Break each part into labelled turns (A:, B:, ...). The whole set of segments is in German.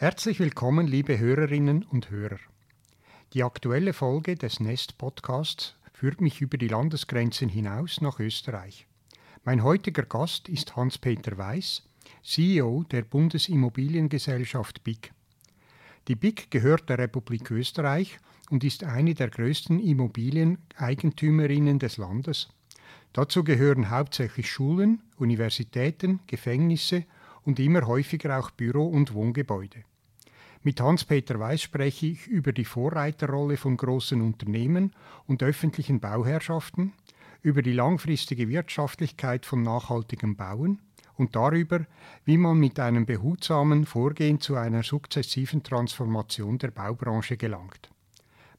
A: Herzlich willkommen, liebe Hörerinnen und Hörer. Die aktuelle Folge des Nest Podcasts führt mich über die Landesgrenzen hinaus nach Österreich. Mein heutiger Gast ist Hans-Peter Weiß, CEO der Bundesimmobiliengesellschaft BIG. Die BIG gehört der Republik Österreich und ist eine der größten Immobilieneigentümerinnen des Landes. Dazu gehören hauptsächlich Schulen, Universitäten, Gefängnisse und immer häufiger auch Büro- und Wohngebäude. Mit Hans-Peter Weiß spreche ich über die Vorreiterrolle von großen Unternehmen und öffentlichen Bauherrschaften, über die langfristige Wirtschaftlichkeit von nachhaltigem Bauen und darüber, wie man mit einem behutsamen Vorgehen zu einer sukzessiven Transformation der Baubranche gelangt.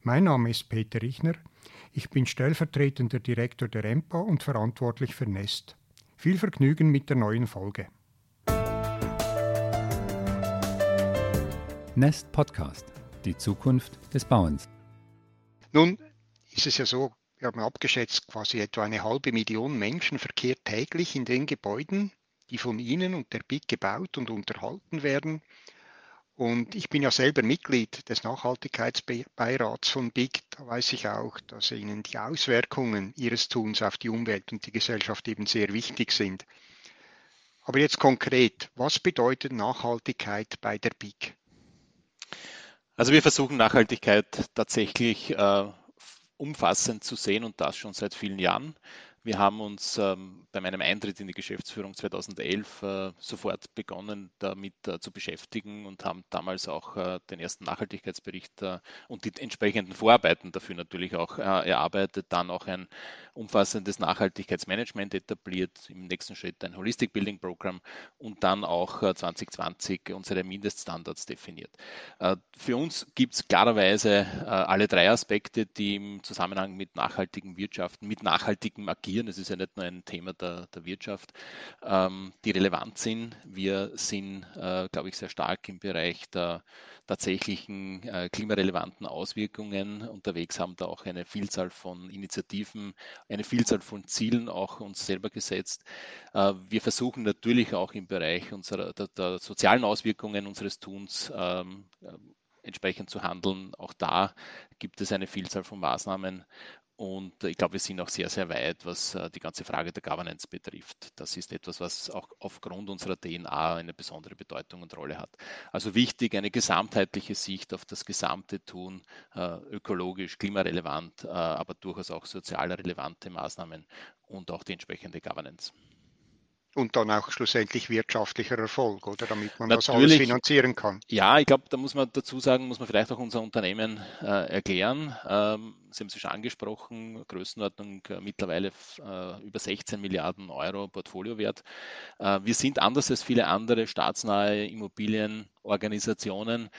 A: Mein Name ist Peter Richner, ich bin stellvertretender Direktor der EMPA und verantwortlich für Nest. Viel Vergnügen mit der neuen Folge.
B: Nest Podcast, die Zukunft des Bauens.
A: Nun ist es ja so, wir haben abgeschätzt, quasi etwa eine halbe Million Menschen verkehrt täglich in den Gebäuden, die von Ihnen und der BIC gebaut und unterhalten werden. Und ich bin ja selber Mitglied des Nachhaltigkeitsbeirats von BIC. Da weiß ich auch, dass Ihnen die Auswirkungen Ihres Tuns auf die Umwelt und die Gesellschaft eben sehr wichtig sind. Aber jetzt konkret, was bedeutet Nachhaltigkeit bei der BIC?
C: Also wir versuchen Nachhaltigkeit tatsächlich äh, umfassend zu sehen und das schon seit vielen Jahren. Wir haben uns ähm, bei meinem Eintritt in die Geschäftsführung 2011 äh, sofort begonnen, damit äh, zu beschäftigen und haben damals auch äh, den ersten Nachhaltigkeitsbericht äh, und die entsprechenden Vorarbeiten dafür natürlich auch äh, erarbeitet, dann auch ein umfassendes Nachhaltigkeitsmanagement etabliert, im nächsten Schritt ein Holistic Building Program und dann auch 2020 äh, unsere Mindeststandards definiert. Für uns gibt es klarerweise alle drei Aspekte, die im Zusammenhang mit nachhaltigem Wirtschaften, mit nachhaltigem Agieren agieren. Es ist ja nicht nur ein Thema der, der Wirtschaft, ähm, die relevant sind. Wir sind, äh, glaube ich, sehr stark im Bereich der tatsächlichen äh, klimarelevanten Auswirkungen unterwegs, haben da auch eine Vielzahl von Initiativen, eine Vielzahl von Zielen auch uns selber gesetzt. Äh, wir versuchen natürlich auch im Bereich unserer, der, der sozialen Auswirkungen unseres Tuns ähm, entsprechend zu handeln. Auch da gibt es eine Vielzahl von Maßnahmen und ich glaube, wir sind auch sehr, sehr weit, was äh, die ganze Frage der Governance betrifft. Das ist etwas, was auch aufgrund unserer DNA eine besondere Bedeutung und Rolle hat. Also wichtig, eine gesamtheitliche Sicht auf das gesamte Tun, äh, ökologisch, klimarelevant, äh, aber durchaus auch sozial relevante Maßnahmen und auch die entsprechende Governance
A: und dann auch schlussendlich wirtschaftlicher Erfolg, oder damit man Natürlich, das alles finanzieren kann.
C: Ja, ich glaube, da muss man dazu sagen, muss man vielleicht auch unser Unternehmen äh, erklären. Ähm, Sie haben es schon angesprochen, Größenordnung äh, mittlerweile äh, über 16 Milliarden Euro Portfoliowert. Äh, wir sind anders als viele andere staatsnahe Immobilienorganisationen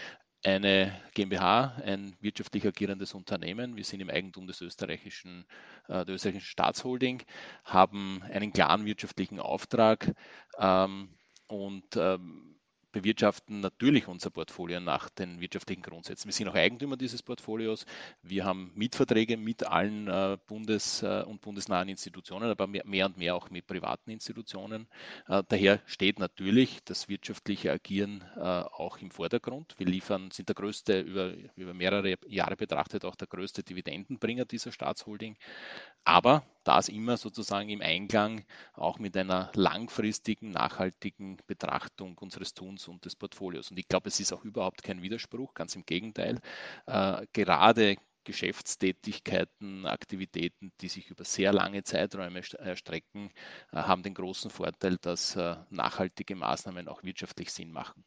C: eine GmbH, ein wirtschaftlich agierendes Unternehmen. Wir sind im Eigentum des österreichischen, äh, der österreichischen Staatsholding, haben einen klaren wirtschaftlichen Auftrag ähm, und ähm, bewirtschaften natürlich unser Portfolio nach den wirtschaftlichen Grundsätzen. Wir sind auch Eigentümer dieses Portfolios. Wir haben Mietverträge mit allen äh, bundes- äh, und bundesnahen Institutionen, aber mehr, und mehr auch mit privaten Institutionen. Äh, daher steht natürlich das wirtschaftliche Agieren auch im Vordergrund. Wir liefern, sind der größte, über, über mehrere Jahre betrachtet, auch der größte Dividendenbringer dieser Staatsholding. Aber das immer sozusagen im Einklang auch mit einer langfristigen, nachhaltigen Betrachtung unseres Tuns und des Portfolios. Und ich glaube, es ist auch überhaupt kein Widerspruch, ganz im Gegenteil. Äh, gerade Geschäftstätigkeiten, Aktivitäten, die sich über sehr lange Zeiträume erstrecken, äh, haben den großen Vorteil, dass äh, nachhaltige Maßnahmen auch wirtschaftlich Sinn machen.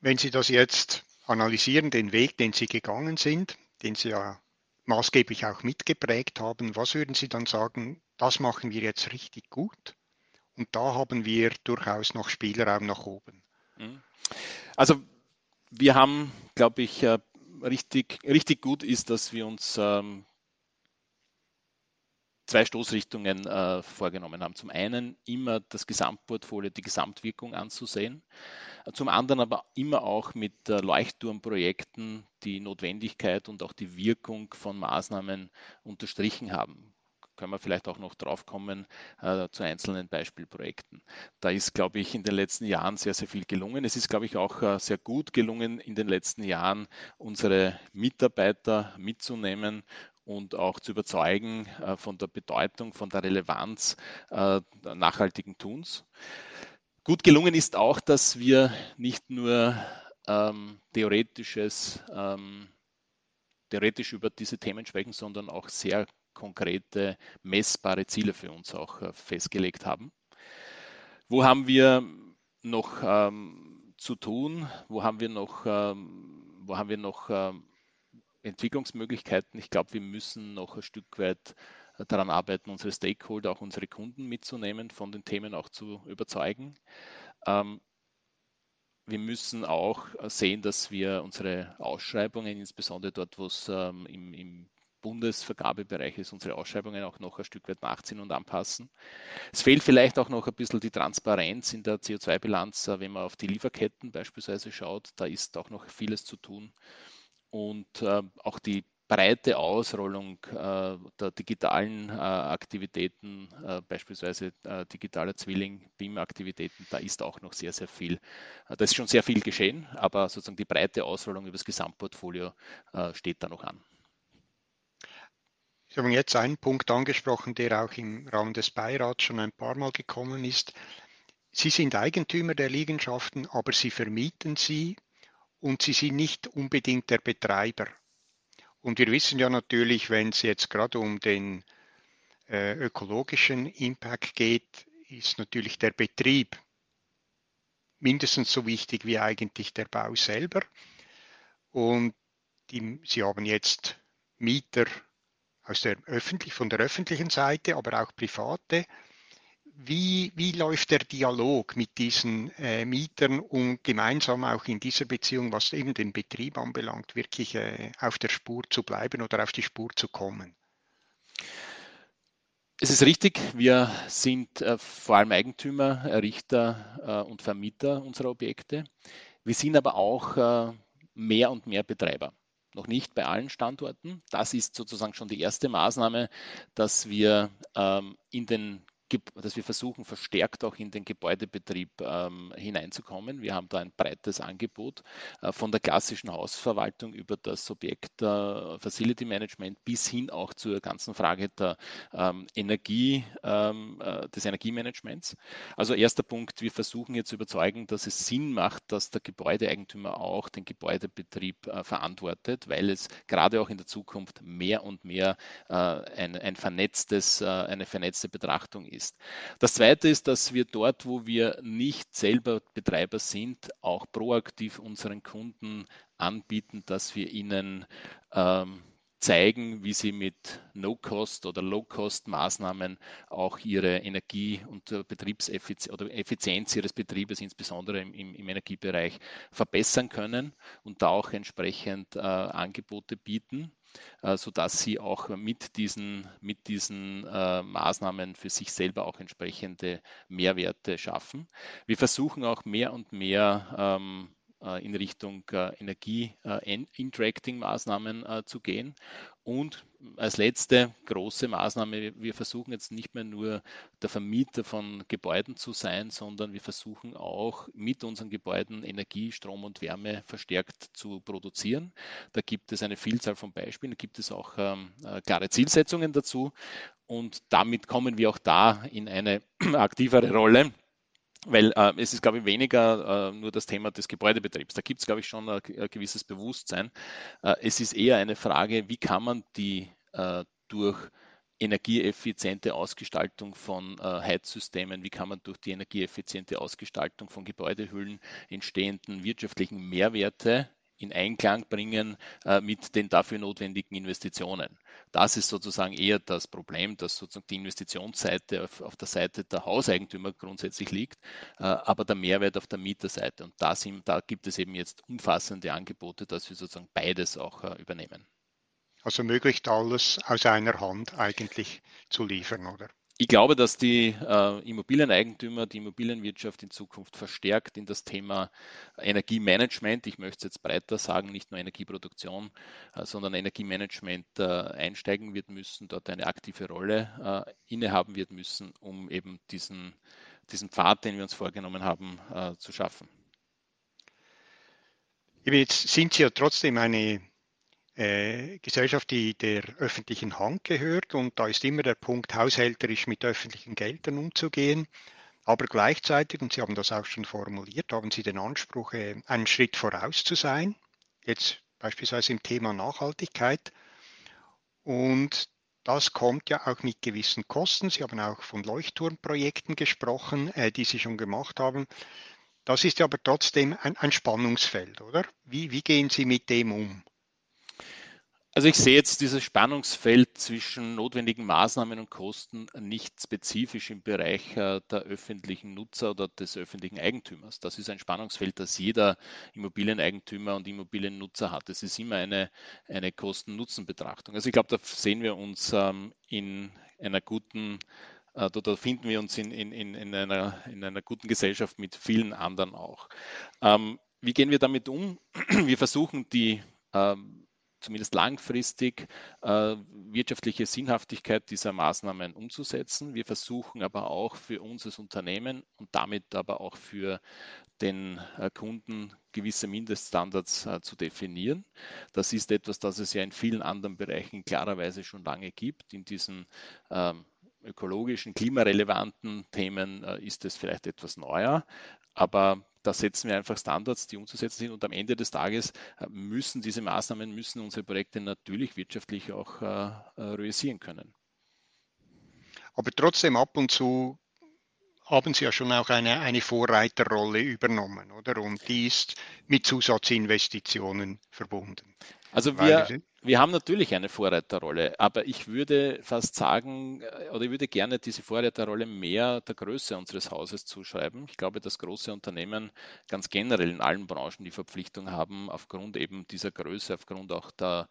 A: Wenn Sie das jetzt analysieren, den Weg, den Sie gegangen sind, den Sie ja maßgeblich auch mitgeprägt haben, was würden Sie dann sagen, das machen wir jetzt richtig gut und da haben wir durchaus noch Spielraum nach oben? Mhm.
C: Also wir haben, glaube ich, äh, richtig, richtig gut ist, dass wir uns ähm, zwei Stoßrichtungen äh, vorgenommen haben. Zum einen immer das Gesamtportfolio, die Gesamtwirkung anzusehen. Zum anderen aber immer auch mit äh, Leuchtturmprojekten die Notwendigkeit und auch die Wirkung von Maßnahmen unterstrichen haben. Können wir vielleicht auch noch drauf kommen äh, zu einzelnen Beispielprojekten. Da ist, glaube ich, in den letzten Jahren sehr, sehr viel gelungen. Es ist, glaube ich, auch äh, sehr gut gelungen, in den letzten Jahren unsere Mitarbeiter mitzunehmen und auch zu überzeugen äh, von der Bedeutung, von der Relevanz äh, nachhaltigen Tuns. Gut gelungen ist auch, dass wir nicht nur ähm, theoretisches, ähm, theoretisch über diese Themen sprechen, sondern auch sehr konkrete, messbare Ziele für uns auch äh, festgelegt haben. Wo haben wir noch ähm, zu tun? Wo haben wir noch, ähm, wo haben wir noch ähm, Entwicklungsmöglichkeiten? Ich glaube, wir müssen noch ein Stück weit daran arbeiten, unsere Stakeholder, auch unsere Kunden mitzunehmen, von den Themen auch zu überzeugen. Ähm, wir müssen auch sehen, dass wir unsere Ausschreibungen, insbesondere dort, wo es ähm, im, im Bundesvergabebereich ist, unsere Ausschreibungen auch noch ein Stück weit nachziehen und anpassen. Es fehlt vielleicht auch noch ein bisschen die Transparenz in der CO2-Bilanz, äh, wenn man auf die Lieferketten beispielsweise schaut. Da ist auch noch vieles zu tun. Und äh, auch die breite Ausrollung äh, der digitalen äh, Aktivitäten, äh, beispielsweise äh, digitaler Zwilling, BIM-Aktivitäten, da ist auch noch sehr, sehr viel. Äh, da ist schon sehr viel geschehen, aber sozusagen die breite Ausrollung über das Gesamtportfolio steht da noch an.
A: Sie haben jetzt einen Punkt angesprochen, der auch im Rahmen des Beirats schon ein paar Mal gekommen ist. Sie sind Eigentümer der Liegenschaften, aber Sie vermieten sie und Sie sind nicht unbedingt der Betreiber. Und wir wissen ja natürlich, wenn es jetzt gerade um den äh, ökologischen Impact geht, ist natürlich der Betrieb mindestens so wichtig wie eigentlich der Bau selber. Und die, Sie haben jetzt Mieter aus der öffentlich, von der öffentlichen Seite, aber auch private. Wie, wie läuft der Dialog mit diesen äh, Mietern, um gemeinsam auch in dieser Beziehung, was eben den Betrieb anbelangt, wirklich äh, auf der Spur zu bleiben oder auf die Spur zu kommen?
C: Es ist richtig, wir sind äh, vor allem Eigentümer, Errichter äh, und Vermieter unserer Objekte. Wir sind aber auch äh, mehr und mehr Betreiber noch nicht bei allen Standorten. Das ist sozusagen schon die erste Maßnahme, dass wir ähm, in den dass wir versuchen, verstärkt auch in den Gebäudebetrieb ähm, hineinzukommen. Wir haben da ein breites Angebot äh, von der klassischen Hausverwaltung über das Objekt äh, Facility Management bis hin auch zur ganzen Frage der ähm, Energie, ähm, äh, des Energiemanagements. Also erster Punkt, wir versuchen jetzt zu überzeugen, dass es Sinn macht, dass der Gebäudeeigentümer auch den Gebäudebetrieb äh, verantwortet, weil es gerade auch in der Zukunft mehr und mehr äh, ein, ein vernetztes, äh, eine vernetzte Betrachtung ist ist. Das Zweite ist, dass wir dort, wo wir nicht selber Betreiber sind, auch proaktiv unseren Kunden anbieten, dass wir ihnen ähm, zeigen, wie sie mit No-Cost oder Low-Cost-Maßnahmen auch ihre Energie- und Betriebseffizienz oder Effizienz ihres Betriebes, insbesondere im, im, Energiebereich, verbessern können und da auch entsprechend äh, Angebote bieten. Äh, sodass sie auch mit diesen, mit diesen äh, Maßnahmen für sich selber auch entsprechende Mehrwerte schaffen. Wir versuchen auch mehr und mehr ähm, äh, in Richtung Energie-Interacting-Maßnahmen zu gehen. Und als letzte große Maßnahme, wir versuchen jetzt nicht mehr nur der Vermieter von Gebäuden zu sein, sondern wir versuchen auch mit unseren Gebäuden Energie, Strom und Wärme verstärkt zu produzieren. Da gibt es eine Vielzahl von Beispielen, da gibt es auch ähm, äh, klare Zielsetzungen dazu. Und damit kommen wir auch da in eine aktivere Rolle weil äh, es ist, glaube ich, weniger äh, nur das Thema des Gebäudebetriebs. Da gibt es, glaube ich, schon ein, ein gewisses Bewusstsein. Äh, es ist eher eine Frage, wie kann man die äh, durch energieeffiziente Ausgestaltung von äh, Heizsystemen, wie kann man durch die energieeffiziente Ausgestaltung von Gebäudehüllen entstehenden wirtschaftlichen Mehrwerte in Einklang bringen äh, mit den dafür notwendigen Investitionen. Das ist sozusagen eher das Problem, dass sozusagen die Investitionsseite auf, auf der Seite der Hauseigentümer grundsätzlich liegt, äh, aber der Mehrwert auf der Mieterseite. Und da, sind, da gibt es eben jetzt umfassende Angebote, dass wir sozusagen beides auch äh, übernehmen.
A: Also möglichst alles aus einer Hand eigentlich zu liefern, oder?
C: Ich glaube, dass die äh, Immobilieneigentümer, die Immobilienwirtschaft in Zukunft verstärkt in das Thema Energiemanagement, ich möchte es jetzt breiter sagen, nicht nur Energieproduktion, äh, sondern Energiemanagement äh, einsteigen wird müssen, dort eine aktive Rolle äh, innehaben wird müssen, um eben diesen, diesen Pfad, den wir uns vorgenommen haben, äh, zu schaffen.
A: Jetzt sind Sie ja trotzdem eine äh, Gesellschaft, die der öffentlichen Hand gehört. Und da ist immer der Punkt, haushälterisch mit öffentlichen Geldern umzugehen. Aber gleichzeitig, und Sie haben das auch schon formuliert, haben Sie den Anspruch, äh, einen Schritt voraus zu sein. Jetzt beispielsweise im Thema Nachhaltigkeit. Und das kommt ja auch mit gewissen Kosten. Sie haben auch von Leuchtturmprojekten gesprochen, äh, die Sie schon gemacht haben. Das ist ja aber trotzdem ein, ein Spannungsfeld, oder? Wie, wie gehen Sie mit dem um?
C: Also ich sehe jetzt dieses Spannungsfeld zwischen notwendigen Maßnahmen und Kosten nicht spezifisch im Bereich äh, der öffentlichen Nutzer oder des öffentlichen Eigentümers. Das ist ein Spannungsfeld, das jeder Immobilieneigentümer und Immobiliennutzer hat. Es ist immer eine, eine Kosten-Nutzen-Betrachtung. Also ich glaube, da sehen wir uns ähm, in einer guten äh, da, finden wir uns in, in, in, einer, in einer guten Gesellschaft mit vielen anderen auch. Ähm, wie gehen wir damit um? Wir versuchen die ähm, zumindest langfristig äh, wirtschaftliche Sinnhaftigkeit dieser Maßnahmen umzusetzen. Wir versuchen aber auch für uns als Unternehmen und damit aber auch für den äh, Kunden gewisse Mindeststandards äh, zu definieren. Das ist etwas, das es ja in vielen anderen Bereichen klarerweise schon lange gibt. In diesen ähm, ökologischen, klimarelevanten Themen äh, ist es vielleicht etwas neuer, aber da setzen wir einfach Standards, die umzusetzen sind und am Ende des Tages äh, müssen diese Maßnahmen, müssen unsere Projekte natürlich wirtschaftlich auch äh, äh, realisieren können.
A: Aber trotzdem ab und zu haben Sie ja schon auch eine, eine Vorreiterrolle übernommen, oder? Und die ist mit Zusatzinvestitionen verbunden.
C: Also wir, wir haben natürlich eine Vorreiterrolle, aber ich würde fast sagen, äh, oder ich würde gerne diese Vorreiterrolle mehr der Größe unseres Hauses zuschreiben. Ich glaube, dass große Unternehmen ganz generell in allen Branchen die Verpflichtung haben, aufgrund eben dieser Größe, aufgrund auch der,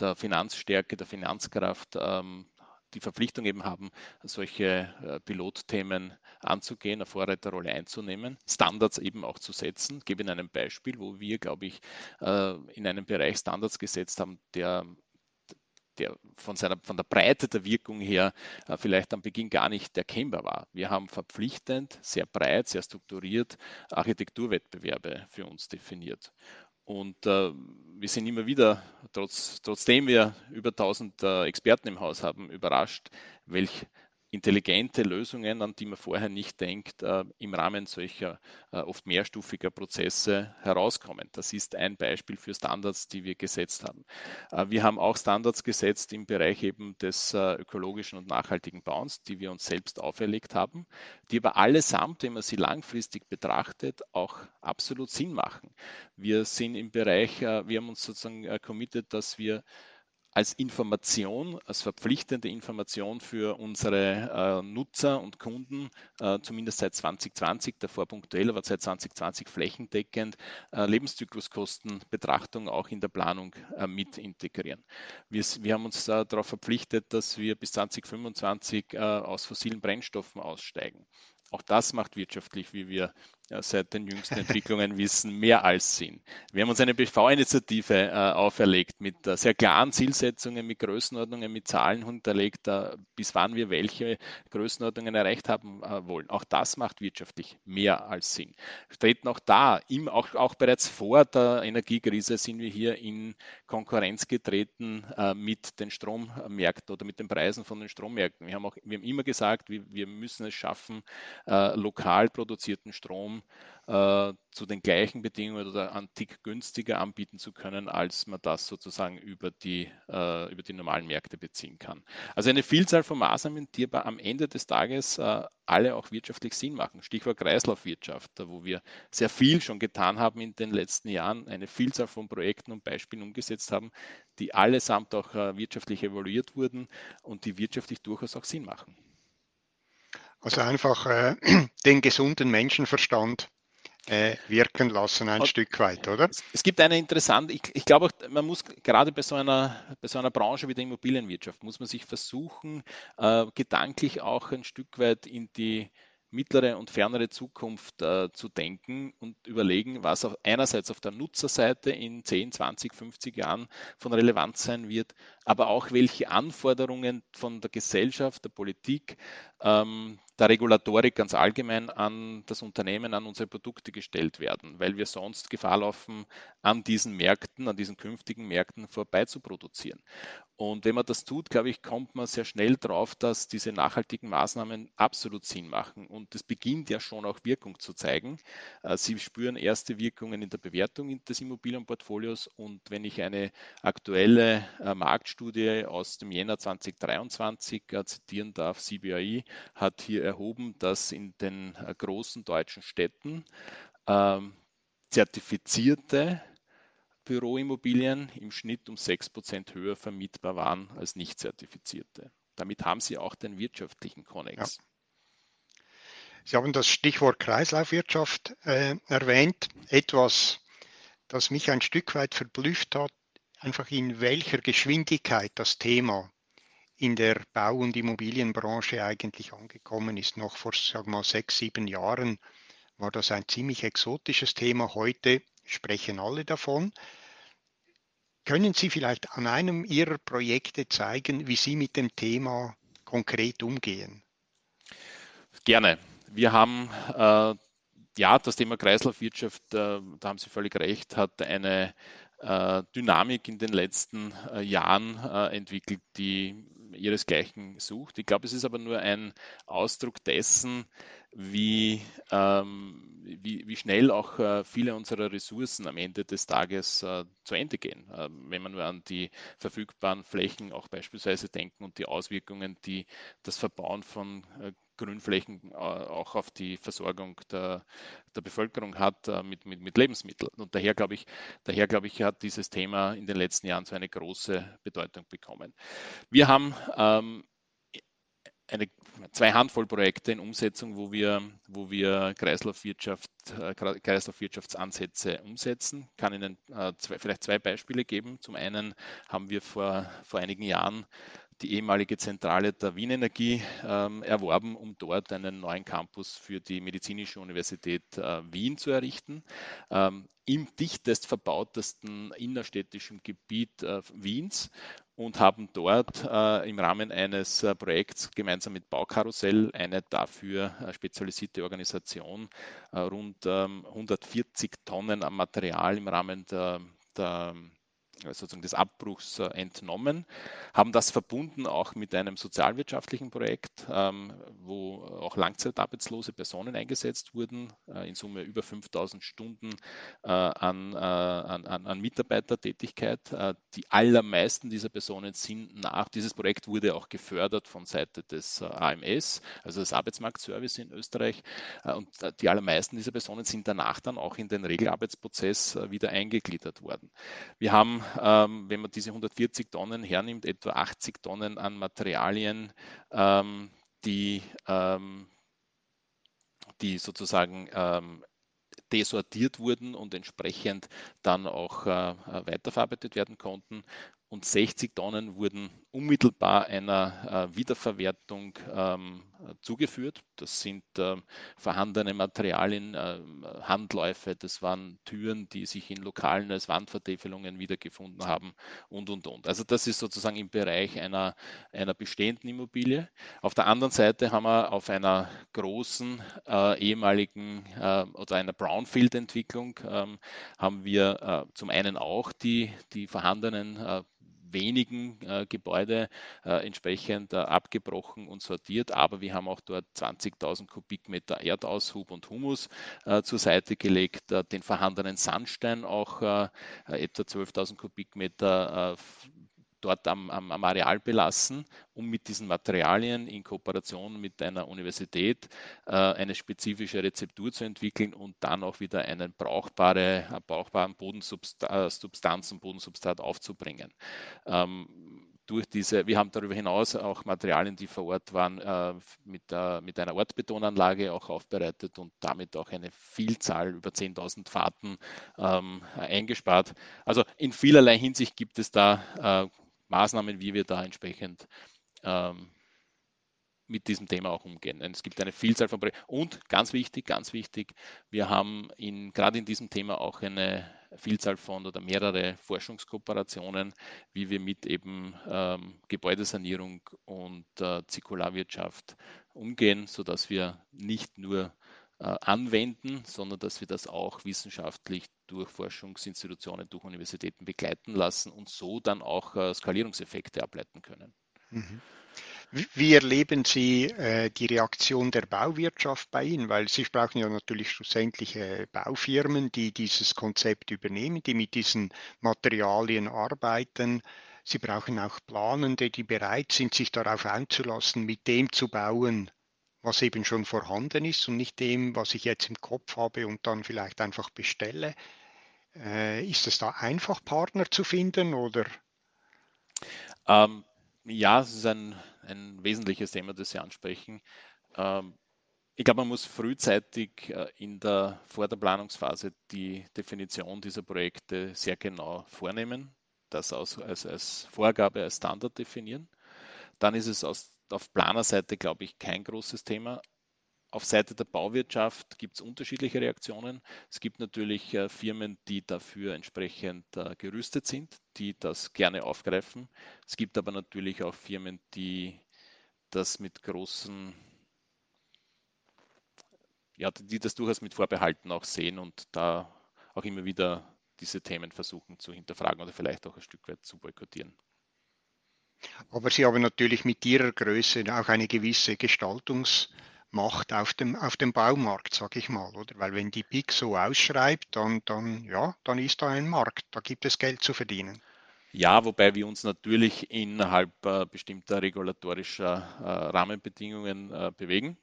C: der Finanzstärke, der Finanzkraft, ähm, die Verpflichtung eben haben, solche äh, Pilotthemen anzugehen, eine Vorreiterrolle einzunehmen, Standards eben auch zu setzen. Ich gebe Ihnen ein Beispiel, wo wir, glaube ich, äh, in einem Bereich Standards gesetzt haben, der der von, seiner, von der Breite der Wirkung her äh, vielleicht am Beginn gar nicht erkennbar war. Wir haben verpflichtend, sehr breit, sehr strukturiert Architekturwettbewerbe für uns definiert. Und äh, wir sind immer wieder, trotz, trotzdem wir über 1000 äh, Experten im Haus haben, überrascht, welch intelligente Lösungen, an die man vorher nicht denkt, äh, im Rahmen solcher äh, oft mehrstufiger Prozesse herauskommen. Das ist ein Beispiel für Standards, die wir gesetzt haben. Äh, wir haben auch Standards gesetzt im Bereich eben des ökologischen und nachhaltigen Bauens, die wir uns selbst auferlegt haben, die aber allesamt, wenn man sie langfristig betrachtet, auch absolut Sinn machen. Wir sind im Bereich, wir haben uns sozusagen committed, dass wir als Information, als verpflichtende Information für unsere äh, Nutzer und Kunden, äh, zumindest seit 2020, davor punktuell, aber seit 2020 flächendeckend, äh, Lebenszykluskostenbetrachtung auch in der Planung äh, mit integrieren. Wir, wir haben uns darauf verpflichtet, dass wir bis 2025 äh, aus fossilen Brennstoffen aussteigen. Auch das macht wirtschaftlich, wie wir seit den jüngsten Entwicklungen wissen, mehr als Sinn. Wir haben uns eine BV-Initiative äh, auferlegt mit äh, sehr klaren Zielsetzungen, mit Größenordnungen, mit Zahlen hinterlegt, äh, bis wann wir welche Größenordnungen erreicht haben äh, wollen. Auch das macht wirtschaftlich mehr als Sinn. Treten auch da, im, auch, auch bereits vor der Energiekrise sind wir hier in Konkurrenz getreten äh, mit den Strommärkten oder mit den Preisen von den Strommärkten. Wir haben, auch, wir haben immer gesagt, wir, wir müssen es schaffen, äh, lokal produzierten Strom äh, zu den gleichen Bedingungen oder antik günstiger anbieten zu können, als man das sozusagen über die, äh, über die normalen Märkte beziehen kann. Also eine Vielzahl von Maßnahmen, die aber am Ende des Tages äh, alle auch wirtschaftlich Sinn machen. Stichwort Kreislaufwirtschaft, wo wir sehr viel schon getan haben in den letzten Jahren, eine Vielzahl von Projekten und Beispielen umgesetzt haben, die allesamt auch äh, wirtschaftlich evaluiert wurden und die wirtschaftlich durchaus auch Sinn machen.
A: Also einfach äh, den gesunden Menschenverstand äh, wirken lassen, ein und Stück weit, oder?
C: Es, gibt eine interessante, ich, ich glaube, man muss gerade bei so, einer, bei so einer Branche wie der Immobilienwirtschaft, muss man sich versuchen, äh, gedanklich auch ein Stück weit in die mittlere und fernere Zukunft äh, zu denken und überlegen, was auf einerseits auf der Nutzerseite in 10, 20, 50 Jahren von Relevanz sein wird, aber auch welche Anforderungen von der Gesellschaft, der Politik, ähm, der Regulatorik ganz allgemein an das Unternehmen, an unsere Produkte gestellt werden, weil wir sonst Gefahr laufen, an diesen Märkten, an diesen künftigen Märkten vorbei zu produzieren. Und wenn man das tut, glaube ich, kommt man sehr schnell drauf, dass diese nachhaltigen Maßnahmen absolut Sinn machen. Und es beginnt ja schon auch Wirkung zu zeigen. Äh, Sie spüren erste Wirkungen in der Bewertung des Immobilienportfolios. Und wenn ich eine aktuelle äh, Marktstudie aus dem Jänner 2023 äh, zitieren darf, CBI hat hier erhoben, dass in den großen deutschen Städten ähm, zertifizierte Büroimmobilien im Schnitt um 6% höher vermietbar waren als nicht zertifizierte. Damit haben Sie auch den wirtschaftlichen Konnex. Ja.
A: Sie haben das Stichwort Kreislaufwirtschaft äh, erwähnt. Etwas, das mich ein Stück weit verblüfft hat, einfach in welcher Geschwindigkeit das Thema in der Bau- und Immobilienbranche eigentlich angekommen ist. Noch vor wir, mal, sechs, sieben Jahren war das ein ziemlich exotisches Thema. Heute sprechen alle davon. Können Sie vielleicht an einem Ihrer Projekte zeigen, wie Sie mit dem Thema konkret umgehen?
C: Gerne. Wir haben äh, ja das Thema Kreislaufwirtschaft, äh, da haben Sie völlig recht, hat eine äh, Dynamik in den letzten äh, Jahren äh, entwickelt, die ihresgleichen sucht. Ich glaube, es ist aber nur ein Ausdruck dessen, wie, ähm, wie, wie, schnell auch äh, viele unserer Ressourcen am Ende des Tages äh, zu Ende gehen. Äh, wenn man nur an die verfügbaren Flächen auch beispielsweise denken und die Auswirkungen, die das Verbauen von äh, Grünflächen äh, auch auf die Versorgung der, der Bevölkerung hat äh, mit, mit, mit, Lebensmitteln. Und daher glaube ich, daher glaube ich, hat dieses Thema in den letzten Jahren so eine große Bedeutung bekommen. Wir haben ähm, eine, zwei Handvoll Projekte in Umsetzung, wo wir, wo wir Kreislaufwirtschaft, äh, Kreislaufwirtschaftsansätze umsetzen. Ich kann Ihnen äh, zwei, vielleicht zwei Beispiele geben. Zum einen haben wir vor, vor einigen Jahren die ehemalige Zentrale der Wien Energie ähm, erworben, um dort einen neuen Campus für die Medizinische Universität äh, Wien zu errichten. Ähm, Im dichtest verbautesten innerstädtischen Gebiet äh, Wiens und haben dort äh, im Rahmen eines äh, Projekts gemeinsam mit Baukarussell eine dafür äh, spezialisierte Organisation äh, rund 140 ähm, Tonnen an Material im Rahmen der, der sozusagen des Abbruchs äh, entnommen, haben das verbunden auch mit einem sozialwirtschaftlichen Projekt, ähm, wo auch langzeitarbeitslose Personen eingesetzt wurden, äh, in Summe über 5000 Stunden äh, an, an, an Mitarbeitertätigkeit. Die allermeisten dieser Personen sind nach, dieses Projekt wurde auch gefördert von Seite des AMS, also des Arbeitsmarktservice in Österreich. Und die allermeisten dieser Personen sind danach dann auch in den Regelarbeitsprozess wieder eingegliedert worden. Wir haben ähm, wenn man diese 140 Tonnen hernimmt, etwa 80 Tonnen an Materialien, ähm, die, ähm, die sozusagen ähm, desortiert wurden und entsprechend dann auch äh, weiterverarbeitet werden konnten. Und 60 Tonnen wurden unmittelbar einer äh, Wiederverwertung ähm, zugeführt. Das sind äh, vorhandene Materialien, äh, Handläufe, das waren Türen, die sich in Lokalen als Wandvertäfelungen wiedergefunden haben und, und, und. Also das ist sozusagen im Bereich einer, einer bestehenden Immobilie. Auf der anderen Seite haben wir auf einer großen äh, ehemaligen äh, oder einer Brownfield-Entwicklung ähm, haben wir äh, zum einen auch die, die vorhandenen wenigen äh, Gebäude äh, entsprechend äh, abgebrochen und sortiert, aber wir haben auch dort 20.000 Kubikmeter Erdaushub und Humus äh, zur Seite gelegt, äh, den vorhandenen Sandstein auch äh, etwa 12.000 Kubikmeter dort am, am, am, Areal belassen, um mit diesen Materialien in Kooperation mit einer Universität äh, eine spezifische Rezeptur zu entwickeln und dann auch wieder einen brauchbare, brauchbaren Bodensubstanz und Bodensubstrat aufzubringen. Ähm, durch diese, wir haben darüber hinaus auch Materialien, die vor Ort waren, äh, mit, äh, mit einer Ortbetonanlage auch aufbereitet und damit auch eine Vielzahl über 10.000 Fahrten ähm, eingespart. Also in vielerlei Hinsicht gibt es da äh, Maßnahmen, wie wir da entsprechend ähm, mit diesem Thema auch umgehen. Es gibt eine Vielzahl von Projekten. Und ganz wichtig, ganz wichtig, wir haben in, gerade in diesem Thema auch eine Vielzahl von oder mehrere Forschungskooperationen, wie wir mit eben ähm, Gebäudesanierung und äh, Zirkularwirtschaft umgehen, sodass wir nicht nur anwenden, sondern dass wir das auch wissenschaftlich durch Forschungsinstitutionen, durch Universitäten begleiten lassen und so dann auch äh, Skalierungseffekte ableiten können.
A: Mhm. Wie erleben Sie äh, die Reaktion der Bauwirtschaft bei Ihnen? Weil Sie brauchen ja natürlich schlussendlich äh, Baufirmen, die dieses Konzept übernehmen, die mit diesen Materialien arbeiten. Sie brauchen auch Planende, die bereit sind, sich darauf einzulassen, mit dem zu bauen, was eben schon vorhanden ist und nicht dem, was ich jetzt im Kopf habe und dann vielleicht einfach bestelle. Äh, ist es da einfach, Partner zu finden oder?
C: Ähm, ja, es ist ein, ein wesentliches Thema, das Sie ansprechen. Ähm, ich glaube, man muss frühzeitig äh, in der, vor der Planungsphase die Definition dieser Projekte sehr genau vornehmen, das als, als Vorgabe, als Standard definieren. Dann ist es aus, auf Planerseite, glaube ich, kein großes Thema. Auf Seite der Bauwirtschaft gibt es unterschiedliche Reaktionen. Es gibt natürlich äh, Firmen, die dafür entsprechend äh, gerüstet sind, die das gerne aufgreifen. Es gibt aber natürlich auch Firmen, die das mit großen, ja, die das durchaus mit Vorbehalten auch sehen und da auch immer wieder diese Themen versuchen zu hinterfragen oder vielleicht auch ein Stück weit zu boykottieren.
A: Aber Sie haben natürlich mit Ihrer Größe auch eine gewisse Gestaltungs- macht auf dem, auf dem Baumarkt, sage ich mal, oder? Weil wenn die BIC so ausschreibt, dann, dann, ja, dann ist da ein Markt, da gibt es Geld zu verdienen.
C: Ja, wobei wir uns natürlich innerhalb äh, bestimmter regulatorischer äh, Rahmenbedingungen äh, bewegen.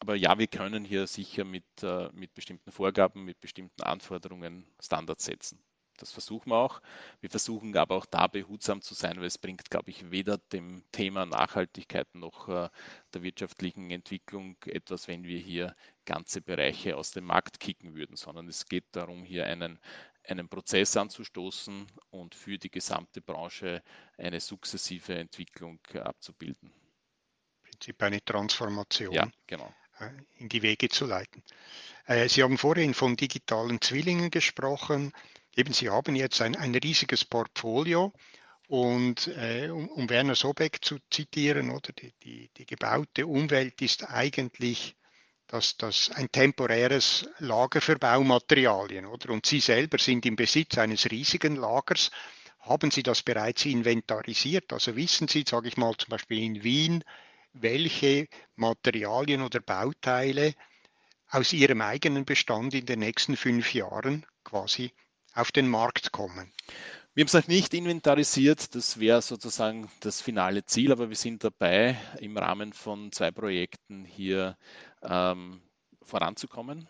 C: Aber ja, wir können hier sicher mit, äh, mit bestimmten Vorgaben, mit bestimmten Anforderungen Standards setzen. Das versuchen wir auch. Wir versuchen aber auch da behutsam zu sein, weil es bringt, glaube ich, weder dem Thema Nachhaltigkeit noch äh, der wirtschaftlichen Entwicklung etwas, wenn wir hier ganze Bereiche aus dem Markt kicken würden, sondern es geht darum, hier einen, einen Prozess anzustoßen und für die gesamte Branche eine sukzessive Entwicklung abzubilden.
A: Im Prinzip eine Transformation.
C: Ja, genau
A: äh, in die Wege zu leiten. Äh, Sie haben vorhin von digitalen Zwillingen gesprochen. Eben, Sie haben jetzt ein, ein riesiges Portfolio und äh, um, um, Werner Sobeck zu zitieren, oder die, die, die gebaute Umwelt ist eigentlich das, das ein temporäres Lager für Baumaterialien, oder? Und Sie selber sind im Besitz eines riesigen Lagers. Haben Sie das bereits inventarisiert? Also wissen Sie, sage ich mal zum Beispiel in Wien, welche Materialien oder Bauteile aus Ihrem eigenen Bestand in den nächsten fünf Jahren quasi auf den Markt kommen.
C: Wir haben es noch nicht inventarisiert, das wäre sozusagen das finale Ziel, aber wir sind dabei, im Rahmen von zwei Projekten hier ähm, voranzukommen.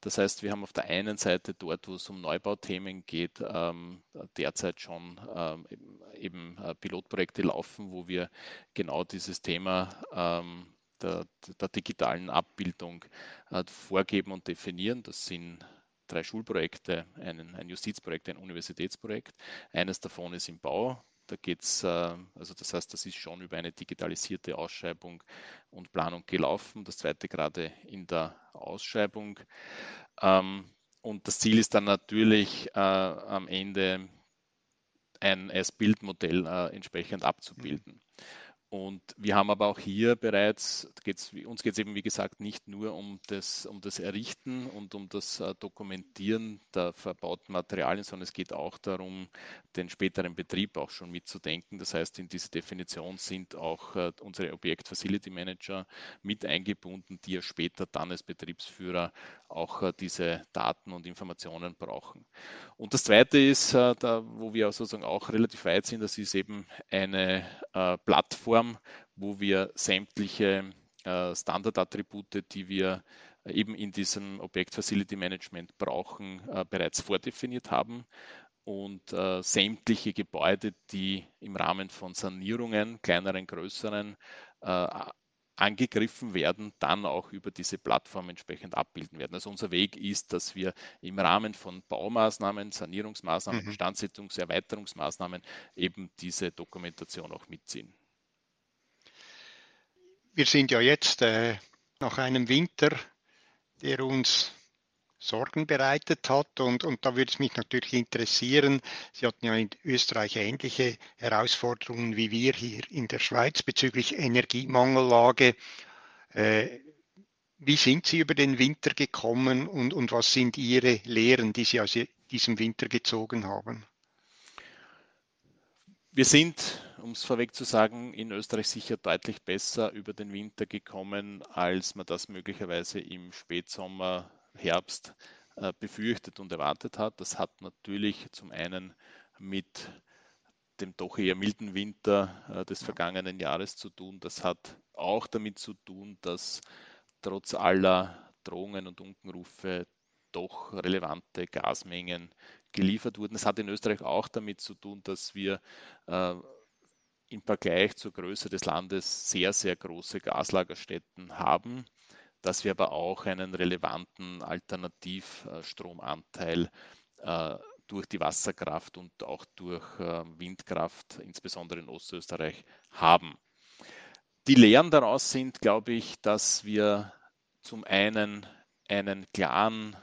C: Das heißt, wir haben auf der einen Seite dort, wo es um Neubauthemen geht, ähm, derzeit schon ähm, eben äh, Pilotprojekte laufen, wo wir genau dieses Thema ähm, der, der, digitalen Abbildung äh, vorgeben und definieren. Das sind drei Schulprojekte, einen, ein Justizprojekt, ein Universitätsprojekt. Eines davon ist im Bau. Da geht es, äh, also das heißt, das ist schon über eine digitalisierte Ausschreibung und Planung gelaufen. Das zweite gerade in der Ausschreibung. Ähm, und das Ziel ist dann natürlich äh, am Ende ein As-Build-Modell äh, entsprechend abzubilden. Und wir haben aber auch hier bereits, geht's, uns geht es eben wie gesagt nicht nur um das, um das Errichten und um das äh, Dokumentieren der verbauten Materialien, sondern es geht auch darum, den späteren Betrieb auch schon mitzudenken. Das heißt, in diese Definition sind auch äh, unsere Objekt Facility Manager mit eingebunden, die ja später dann als Betriebsführer auch äh, diese Daten und Informationen brauchen. Und das Zweite ist, da, wo wir sozusagen auch relativ weit sind, das ist eben eine Plattform, Plattform, wo wir sämtliche äh, Standardattribute, die wir eben in diesem Objekt Facility Management brauchen, äh, bereits vordefiniert haben und äh, sämtliche Gebäude, die im Rahmen von Sanierungen, kleineren, größeren, äh, angegriffen werden, dann auch über diese Plattform entsprechend abbilden werden. Also unser Weg ist, dass wir im Rahmen von Baumaßnahmen, Sanierungsmaßnahmen, mhm. Standsetzungs-, Erweiterungsmaßnahmen eben diese Dokumentation auch mitziehen.
A: Wir sind ja jetzt äh, nach einem Winter, der uns Sorgen bereitet hat. Und, und da würde es mich natürlich interessieren, Sie hatten ja in Österreich ähnliche Herausforderungen wie wir hier in der Schweiz bezüglich Energiemangellage. Äh, wie sind Sie über den Winter gekommen und, und was sind Ihre Lehren, die Sie aus diesem Winter gezogen haben?
C: Wir sind, um es vorweg zu sagen, in Österreich sicher deutlich besser über den Winter gekommen, als man das möglicherweise im Spätsommer Herbst äh, befürchtet und erwartet hat. Das hat natürlich zum einen mit dem doch eher milden Winter äh, des vergangenen Jahres zu tun. Das hat auch damit zu tun, dass trotz aller Drohungen und Unkenrufe doch relevante Gasmengen geliefert wurden. Es hat in Österreich auch damit zu tun, dass wir äh, im Vergleich zur Größe des Landes sehr, sehr große Gaslagerstätten haben dass wir aber auch einen relevanten Alternativstromanteil äh, durch die Wasserkraft und auch durch äh, Windkraft, insbesondere in Ostösterreich, haben. Die Lehren daraus sind, glaube ich, dass wir zum einen einen klaren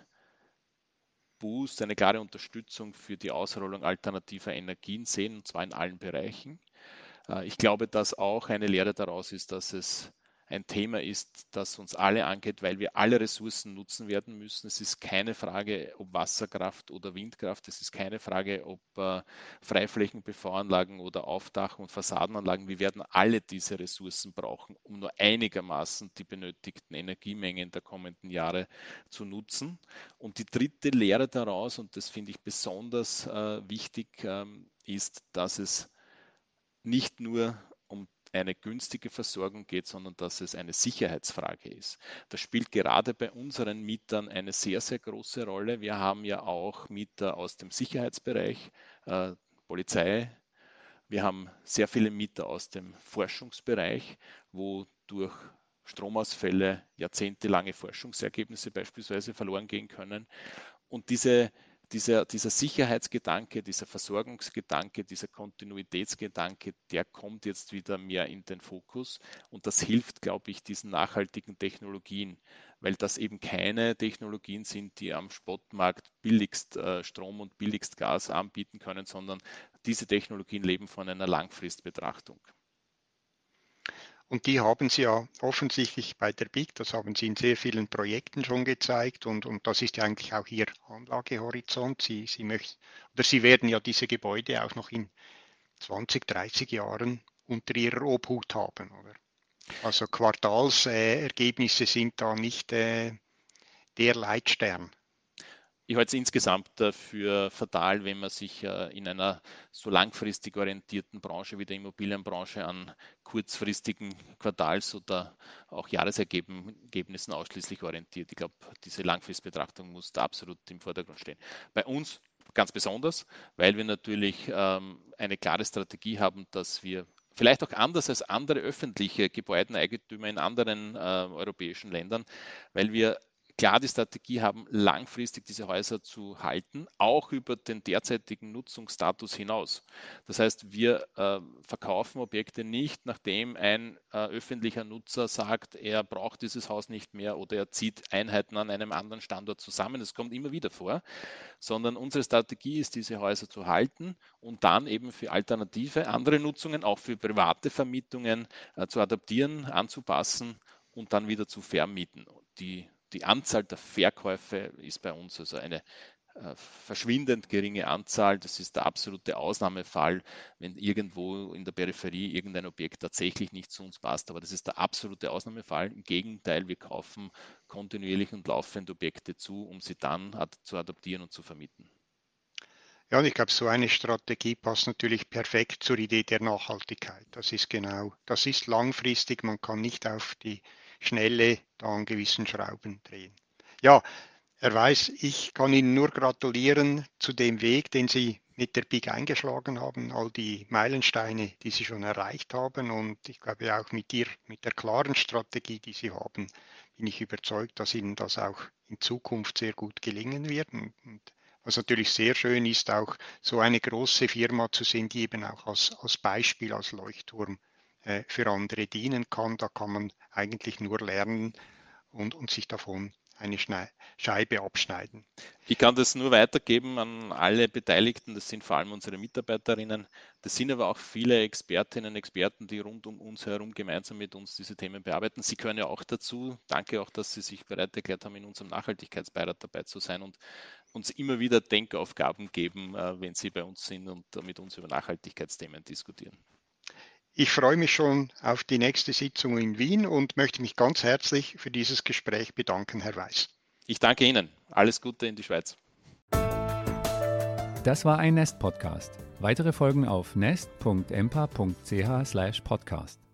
C: Boost, eine klare Unterstützung für die Ausrollung alternativer Energien sehen, und zwar in allen Bereichen. Äh, ich glaube, dass auch eine Lehre daraus ist, dass es ein Thema ist, das uns alle angeht, weil wir alle Ressourcen nutzen werden müssen. Es ist keine Frage, ob Wasserkraft oder Windkraft. Es ist keine Frage, ob äh, Freiflächen-PV-Anlagen oder Aufdach- und Fassadenanlagen. Wir werden alle diese Ressourcen brauchen, um nur einigermaßen die benötigten Energiemengen der kommenden Jahre zu nutzen. Und die dritte Lehre daraus, und das finde ich besonders äh, wichtig, ähm, ist, dass es nicht nur eine günstige Versorgung geht, sondern dass es eine Sicherheitsfrage ist. Das spielt gerade bei unseren Mietern eine sehr, sehr große Rolle. Wir haben ja auch Mieter aus dem Sicherheitsbereich, äh, Polizei. Wir haben sehr viele Mieter aus dem Forschungsbereich, wo durch Stromausfälle jahrzehntelange Forschungsergebnisse beispielsweise verloren gehen können. Und diese dieser, dieser Sicherheitsgedanke, dieser Versorgungsgedanke, dieser Kontinuitätsgedanke, der kommt jetzt wieder mehr in den Fokus. Und das hilft, glaube ich, diesen nachhaltigen Technologien, weil das eben keine Technologien sind, die am Spotmarkt billigst äh, Strom und billigst Gas anbieten können, sondern diese Technologien leben von einer Langfristbetrachtung.
A: Und die haben Sie ja offensichtlich bei der BIC, das haben Sie in sehr vielen Projekten schon gezeigt und, und das ist ja eigentlich auch Ihr Anlagehorizont. Sie, Sie möchten, oder Sie werden ja diese Gebäude auch noch in 20, 30 Jahren unter Ihrer Obhut haben, oder? Also Quartalsergebnisse sind da nicht äh, der Leitstern.
C: Ich halte es insgesamt für fatal, wenn man sich äh, in einer so langfristig orientierten Branche wie der Immobilienbranche an kurzfristigen Quartals- oder auch Jahresergebnissen ausschließlich orientiert. Ich glaube, diese Langfristbetrachtung muss da absolut im Vordergrund stehen. Bei uns ganz besonders, weil wir natürlich ähm, eine klare Strategie haben, dass wir vielleicht auch anders als andere öffentliche Gebäudeneigentümer in anderen äh, europäischen Ländern, weil wir klar die Strategie haben, langfristig diese Häuser zu halten, auch über den derzeitigen Nutzungsstatus hinaus. Das heißt, wir äh, verkaufen Objekte nicht, nachdem ein äh, öffentlicher Nutzer sagt, er braucht dieses Haus nicht mehr oder er zieht Einheiten an einem anderen Standort zusammen. Das kommt immer wieder vor, sondern unsere Strategie ist, diese Häuser zu halten und dann eben für alternative, andere Nutzungen, auch für private Vermietungen äh, zu adaptieren, anzupassen und dann wieder zu vermieten. Die die Anzahl der Verkäufe ist bei uns also eine äh, verschwindend geringe Anzahl. Das ist der absolute Ausnahmefall, wenn irgendwo in der Peripherie irgendein Objekt tatsächlich nicht zu uns passt. Aber das ist der absolute Ausnahmefall. Im Gegenteil, wir kaufen kontinuierlich und laufend Objekte zu, um sie dann zu adaptieren und zu vermieten.
A: Ja, und ich glaube, so eine Strategie passt natürlich perfekt zur Idee der Nachhaltigkeit. Das ist genau, das ist langfristig. Man kann nicht auf die Schnelle da an gewissen Schrauben drehen. Ja, er weiß, ich kann Ihnen nur gratulieren zu dem Weg, den Sie mit der BIG eingeschlagen haben, all die Meilensteine, die Sie schon erreicht haben. Und ich glaube auch mit, ihr, mit der klaren Strategie, die Sie haben, bin ich überzeugt, dass Ihnen das auch in Zukunft sehr gut gelingen wird. Und was natürlich sehr schön ist, auch so eine große Firma zu sehen, die eben auch als, als Beispiel, als Leuchtturm äh, für andere dienen kann. Da kann man eigentlich nur lernen und, und sich davon eine Scheibe abschneiden.
C: Ich kann das nur weitergeben an alle Beteiligten. Das sind vor allem unsere Mitarbeiterinnen. Das sind aber auch viele Expertinnen und Experten, die rund um uns herum gemeinsam mit uns diese Themen bearbeiten. Sie gehören ja auch dazu. Danke auch, dass Sie sich bereit erklärt haben, in unserem Nachhaltigkeitsbeirat dabei zu sein und uns immer wieder Denkaufgaben geben, äh, wenn Sie bei uns sind und mit uns über Nachhaltigkeitsthemen diskutieren.
A: Ich freue mich schon auf die nächste Sitzung in Wien und möchte mich ganz herzlich für dieses Gespräch bedanken, Herr Weiß.
C: Ich danke Ihnen. Alles Gute in die Schweiz.
B: Das war ein Nest-Podcast. Weitere Folgen auf nest.empa.ch/podcast.